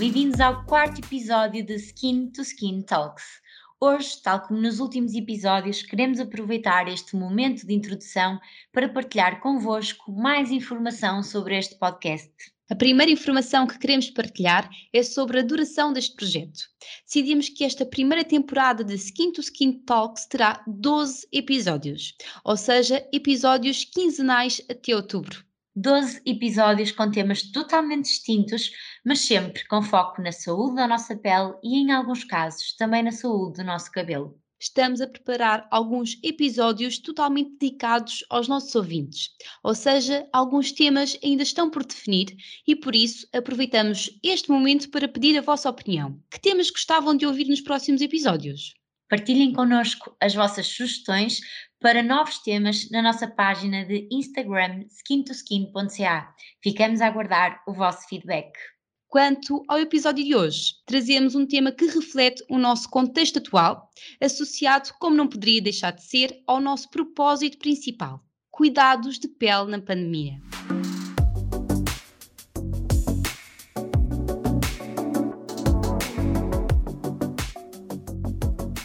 bem-vindos ao quarto episódio de Skin to Skin Talks. Hoje, tal como nos últimos episódios, queremos aproveitar este momento de introdução para partilhar convosco mais informação sobre este podcast. A primeira informação que queremos partilhar é sobre a duração deste projeto. Decidimos que esta primeira temporada de Skin to Skin Talks terá 12 episódios, ou seja, episódios quinzenais até outubro. 12 episódios com temas totalmente distintos, mas sempre com foco na saúde da nossa pele e, em alguns casos, também na saúde do nosso cabelo. Estamos a preparar alguns episódios totalmente dedicados aos nossos ouvintes, ou seja, alguns temas ainda estão por definir e por isso aproveitamos este momento para pedir a vossa opinião. Que temas gostavam de ouvir nos próximos episódios? Partilhem connosco as vossas sugestões para novos temas na nossa página de Instagram skintoskin.ca. Ficamos a aguardar o vosso feedback. Quanto ao episódio de hoje, trazemos um tema que reflete o nosso contexto atual, associado, como não poderia deixar de ser, ao nosso propósito principal: cuidados de pele na pandemia.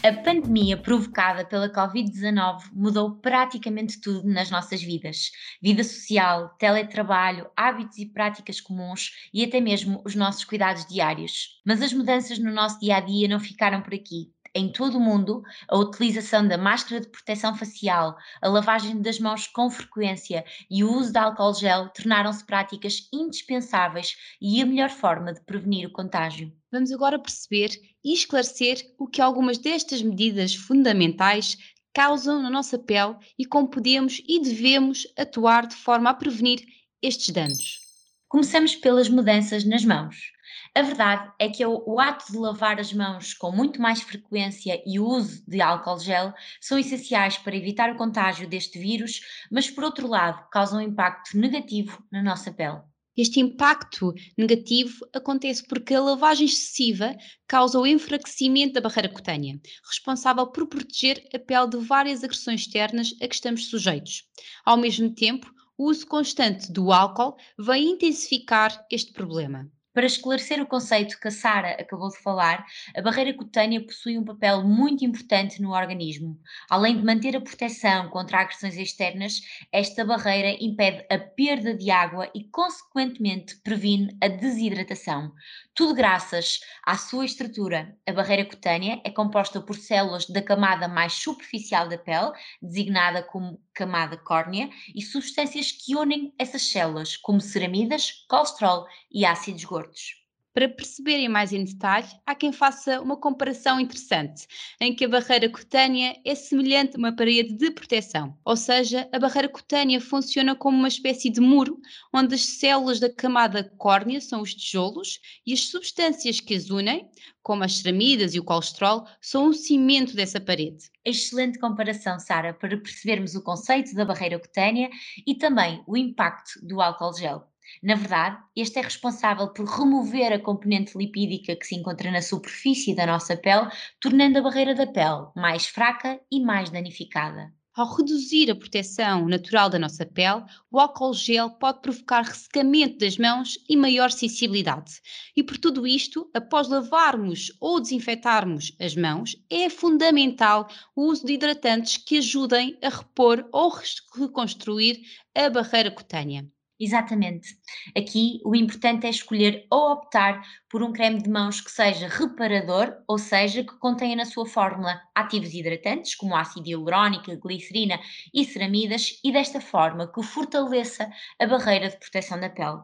A pandemia provocada pela Covid-19 mudou praticamente tudo nas nossas vidas: vida social, teletrabalho, hábitos e práticas comuns e até mesmo os nossos cuidados diários. Mas as mudanças no nosso dia a dia não ficaram por aqui em todo o mundo, a utilização da máscara de proteção facial, a lavagem das mãos com frequência e o uso de álcool gel tornaram-se práticas indispensáveis e a melhor forma de prevenir o contágio. Vamos agora perceber e esclarecer o que algumas destas medidas fundamentais causam na nossa pele e como podemos e devemos atuar de forma a prevenir estes danos. Começamos pelas mudanças nas mãos. A verdade é que o, ato de lavar as mãos com muito mais frequência e o uso de álcool gel são essenciais para evitar o contágio deste vírus, mas por outro lado causam um impacto negativo na nossa pele. Este impacto negativo acontece porque a lavagem excessiva causa o enfraquecimento da barreira cutânea, responsável por proteger a pele de várias agressões externas a que estamos sujeitos. Ao mesmo tempo, o uso constante do álcool vai intensificar este problema. Para esclarecer o conceito que a Sara acabou de falar, a barreira cutânea possui um papel muito importante no organismo. Além de manter a proteção contra agressões externas, esta barreira impede a perda de água e, consequentemente, previne a desidratação. Tudo graças à sua estrutura. A barreira cutânea é composta por células da camada mais superficial da pele, designada como camada córnea, e substâncias que unem essas células, como ceramidas, colesterol e ácidos gordos. Para perceberem mais em detalhe, há quem faça uma comparação interessante, em que a barreira cutânea é semelhante a uma parede de proteção, ou seja, a barreira cutânea funciona como uma espécie de muro, onde as células da camada córnea são os tijolos e as substâncias que as unem, como as ceramidas e o colesterol, são o cimento dessa parede. Excelente comparação, Sara, para percebermos o conceito da barreira cutânea e também o impacto do álcool gel. Na verdade, este é responsável por remover a componente lipídica que se encontra na superfície da nossa pele, tornando a barreira da pele mais fraca e mais danificada. Ao reduzir a proteção natural da nossa pele, o álcool gel pode provocar ressecamento das mãos e maior sensibilidade. E por tudo isto, após lavarmos ou desinfetarmos as mãos, é fundamental o uso de hidratantes que ajudem a repor ou reconstruir a barreira cutânea. Exatamente. Aqui o importante é escolher ou optar por um creme de mãos que seja reparador, ou seja, que contenha na sua fórmula ativos hidratantes, como ácido hialurónico, glicerina e ceramidas, e desta forma que fortaleça a barreira de proteção da pele.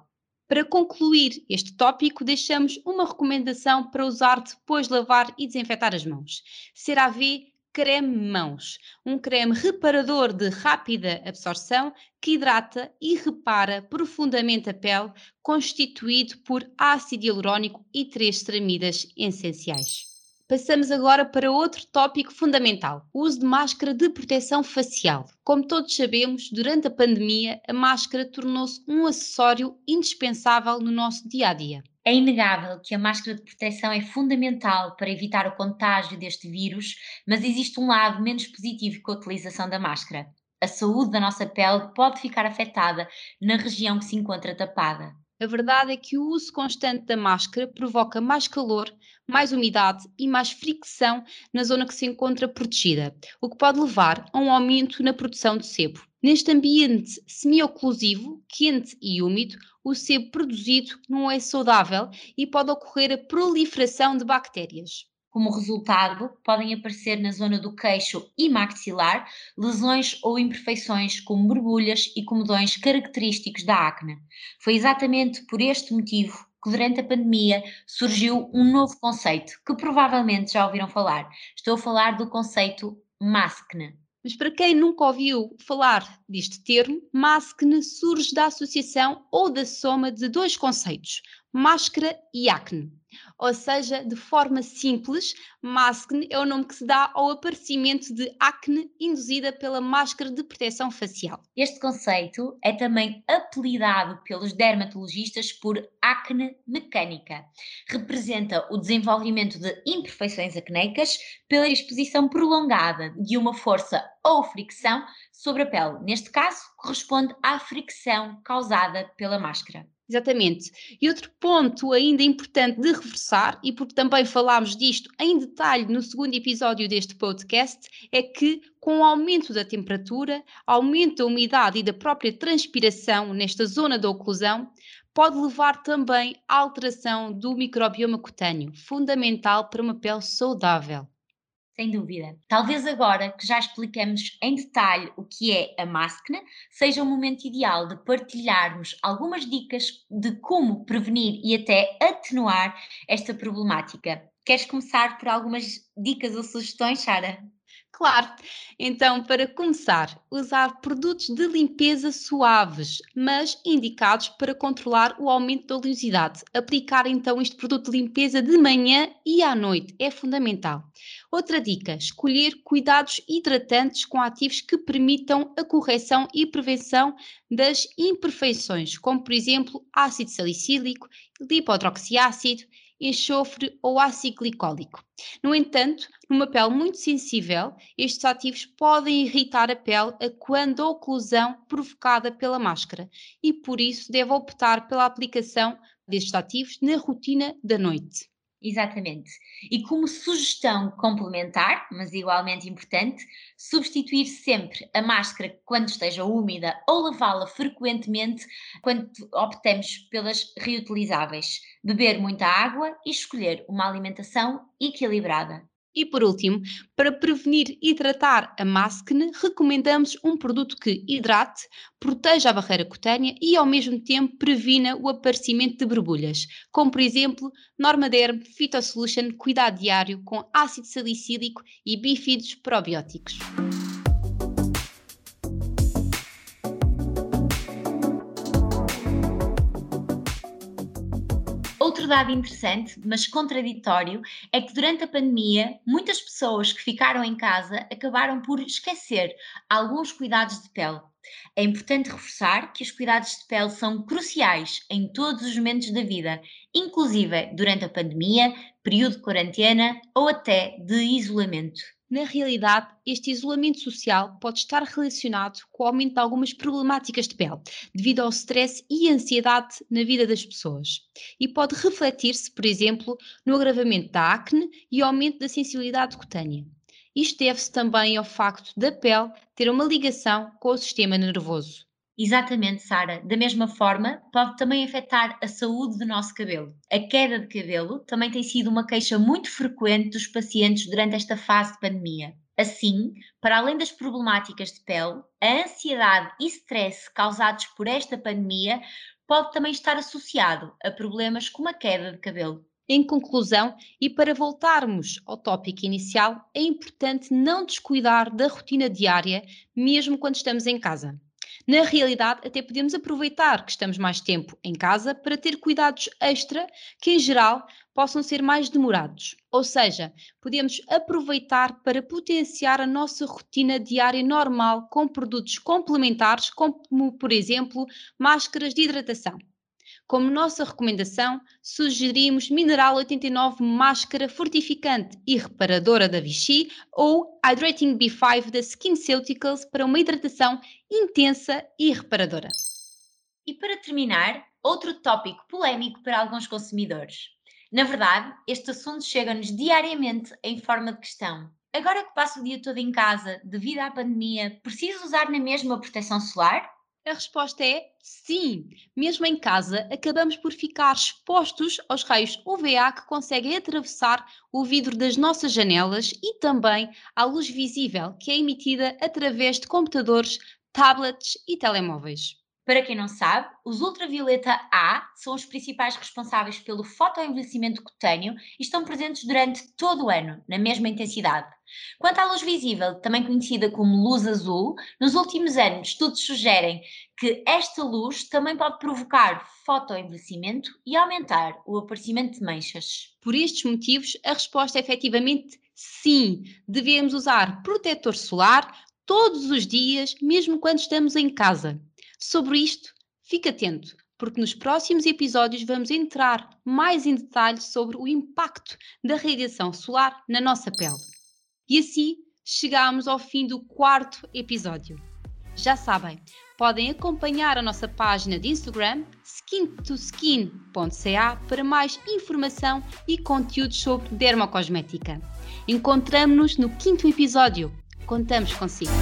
Para concluir este tópico, deixamos uma recomendação para usar depois de lavar e desinfetar as mãos. CeraVe creme mãos, um creme reparador de rápida absorção que hidrata e repara profundamente a pele, constituído por ácido hialurónico e três ceramidas essenciais. Passamos agora para outro tópico fundamental: o uso de máscara de proteção facial. Como todos sabemos, durante a pandemia, a máscara tornou-se um acessório indispensável no nosso dia a dia. É inegável que a máscara de proteção é fundamental para evitar o contágio deste vírus, mas existe um lado menos positivo com a utilização da máscara. A saúde da nossa pele pode ficar afetada na região que se encontra tapada. A verdade é que o uso constante da máscara provoca mais calor, mais umidade e mais fricção na zona que se encontra protegida, o que pode levar a um aumento na produção de sebo. Neste ambiente semi-oclusivo, quente e úmido, o sebo produzido não é saudável e pode ocorrer a proliferação de bactérias. Como resultado, podem aparecer na zona do queixo e maxilar lesões ou imperfeições como borbulhas e comedões característicos da acne. Foi exatamente por este motivo que durante a pandemia surgiu um novo conceito que provavelmente já ouviram falar. Estou a falar do conceito maskne. Mas para quem nunca ouviu falar deste termo, maskne surge da associação ou da soma de dois conceitos, máscara e acne. Ou seja, de forma simples, maskne é o nome que se dá ao aparecimento de acne induzida pela máscara de proteção facial. Este conceito é também apelidado pelos dermatologistas por acne mecânica. Representa o desenvolvimento de imperfeições acneicas pela exposição prolongada de uma força ou fricção sobre a pele. Neste caso, corresponde à fricção causada pela máscara. Exatamente. E outro ponto ainda importante de reforçar, e porque também falámos disto em detalhe no segundo episódio deste podcast, é que com o aumento da temperatura, aumento da umidade e da própria transpiração nesta zona da oclusão, pode levar também à alteração do microbioma cutâneo, fundamental para uma pele saudável. Sem dúvida. Talvez agora que já explicamos em detalhe o que é a máscara, seja o momento ideal de partilharmos algumas dicas de como prevenir e até atenuar esta problemática. Queres começar por algumas dicas ou sugestões, Sara? Claro. Então, para começar, usar produtos de limpeza suaves, mas indicados para controlar o aumento da oleosidade. Aplicar então este produto de limpeza de manhã e à noite é fundamental. Outra dica: escolher cuidados hidratantes com ativos que permitam a correção e prevenção das imperfeições, como por exemplo ácido salicílico, lipodroxiácido enxofre ou ácido glicólico. No entanto, numa pele muito sensível, estes ativos podem irritar a pele a quando a oclusão provocada pela máscara e por isso deve optar pela aplicação destes ativos na rotina da noite. Exatamente. E como sugestão complementar, mas igualmente importante, substituir sempre a máscara quando esteja úmida ou lavá-la frequentemente quando optamos pelas reutilizáveis. Beber muita água e escolher uma alimentação equilibrada. E por último, para prevenir e tratar a máscara, recomendamos um produto que hidrate, proteja a barreira cutânea e ao mesmo tempo previna o aparecimento de borbulhas, como por exemplo Normaderm Phytosolution Cuidado Diário com ácido salicílico e bífidos probióticos. Outro dado interessante, mas contraditório, é que durante a pandemia, muitas pessoas que ficaram em casa acabaram por esquecer alguns cuidados de pele. É importante reforçar que os cuidados de pele são cruciais em todos os momentos da vida, inclusive durante a pandemia, período de quarentena ou até de isolamento. Na realidade, este isolamento social pode estar relacionado com o aumento de algumas problemáticas de pele, devido ao stress e ansiedade na vida das pessoas. E pode refletir-se, por exemplo, no agravamento da acne e aumento da sensibilidade cutânea. Isto deve-se também ao facto da pele ter uma ligação com o sistema nervoso. Exatamente, Sara. Da mesma forma, pode também afetar a saúde do nosso cabelo. A queda de cabelo também tem sido uma queixa muito frequente dos pacientes durante esta fase de pandemia. Assim, para além das problemáticas de pele, a ansiedade e stress causados por esta pandemia pode também estar associado a problemas como a queda de cabelo. Em conclusão, e para voltarmos ao tópico inicial, é importante não descuidar da rotina diária, mesmo quando estamos em casa. Na realidade, até podemos aproveitar que estamos mais tempo em casa para ter cuidados extra que, em geral, possam ser mais demorados. Ou seja, podemos aproveitar para potenciar a nossa rotina diária normal com produtos complementares, como, por exemplo, máscaras de hidratação. Como nossa recomendação, sugerimos Mineral 89 Máscara Fortificante e Reparadora da Vichy ou Hydrating B5 da SkinCeuticals para uma hidratação intensa e reparadora. E para terminar, outro tópico polémico para alguns consumidores. Na verdade, este assunto chega-nos diariamente em forma de questão. Agora que passo o dia todo em casa, devido à pandemia, preciso usar na mesma proteção solar? A resposta é sim. Mesmo em casa, acabamos por ficar expostos aos raios UVA que conseguem atravessar o vidro das nossas janelas e também à luz visível que é emitida através de computadores, tablets e telemóveis. Para quem não sabe, os ultravioleta A são os principais responsáveis pelo fotoenvelhecimento cutâneo e estão presentes durante todo o ano, na mesma intensidade. Quanto à luz visível, também conhecida como luz azul, nos últimos anos estudos sugerem que esta luz também pode provocar fotoenvelhecimento e aumentar o aparecimento de manchas. Por estes motivos, a resposta é efetivamente sim. Devemos usar protetor solar todos os dias, mesmo quando estamos em casa. Sobre isto, fique atento, porque nos próximos episódios vamos entrar mais em detalhe sobre o impacto da radiação solar na nossa pele. E assim chegamos ao fim do quarto episódio. Já sabem, podem acompanhar a nossa página de Instagram skintoskin.ca para mais informação e conteúdos sobre dermocosmética. Encontramos-nos no quinto episódio. Contamos consigo.